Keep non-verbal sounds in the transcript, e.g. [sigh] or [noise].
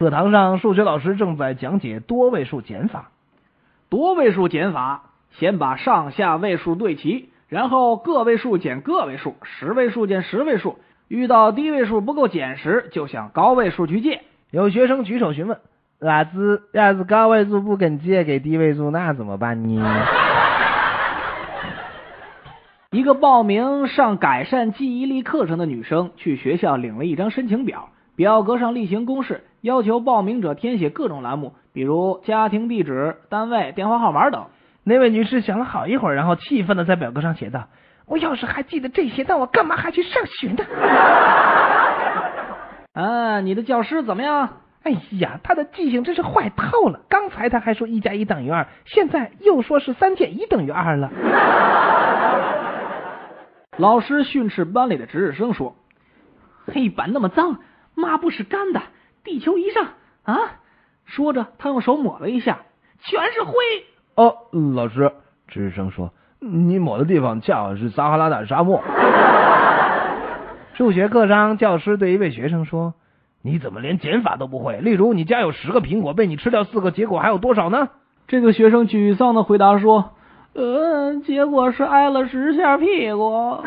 课堂上，数学老师正在讲解多位数减法。多位数减法，先把上下位数对齐，然后个位数减个位数，十位数减十位数。遇到低位数不够减时，就向高位数去借。有学生举手询问：“老师，要是高位数不肯借给低位数，那怎么办呢？” [laughs] 一个报名上改善记忆力课程的女生去学校领了一张申请表，表格上例行公事，要求报名者填写各种栏目，比如家庭地址、单位、电话号码等。那位女士想了好一会儿，然后气愤的在表格上写道：“我要是还记得这些，那我干嘛还去上学呢？” [laughs] 啊，你的教师怎么样？哎呀，他的记性真是坏透了。刚才他还说一加一等于二，现在又说是三减一等于二了。[laughs] 老师训斥班里的值日生说：“黑板那么脏，抹布是干的，地球仪上啊。”说着，他用手抹了一下，全是灰。哦，老师，值日生说：“你抹的地方恰好是撒哈拉大沙漠。”数学课上，教师对一位学生说：“你怎么连减法都不会？例如，你家有十个苹果，被你吃掉四个，结果还有多少呢？”这个学生沮丧的回答说。呃，结果是挨了十下屁股。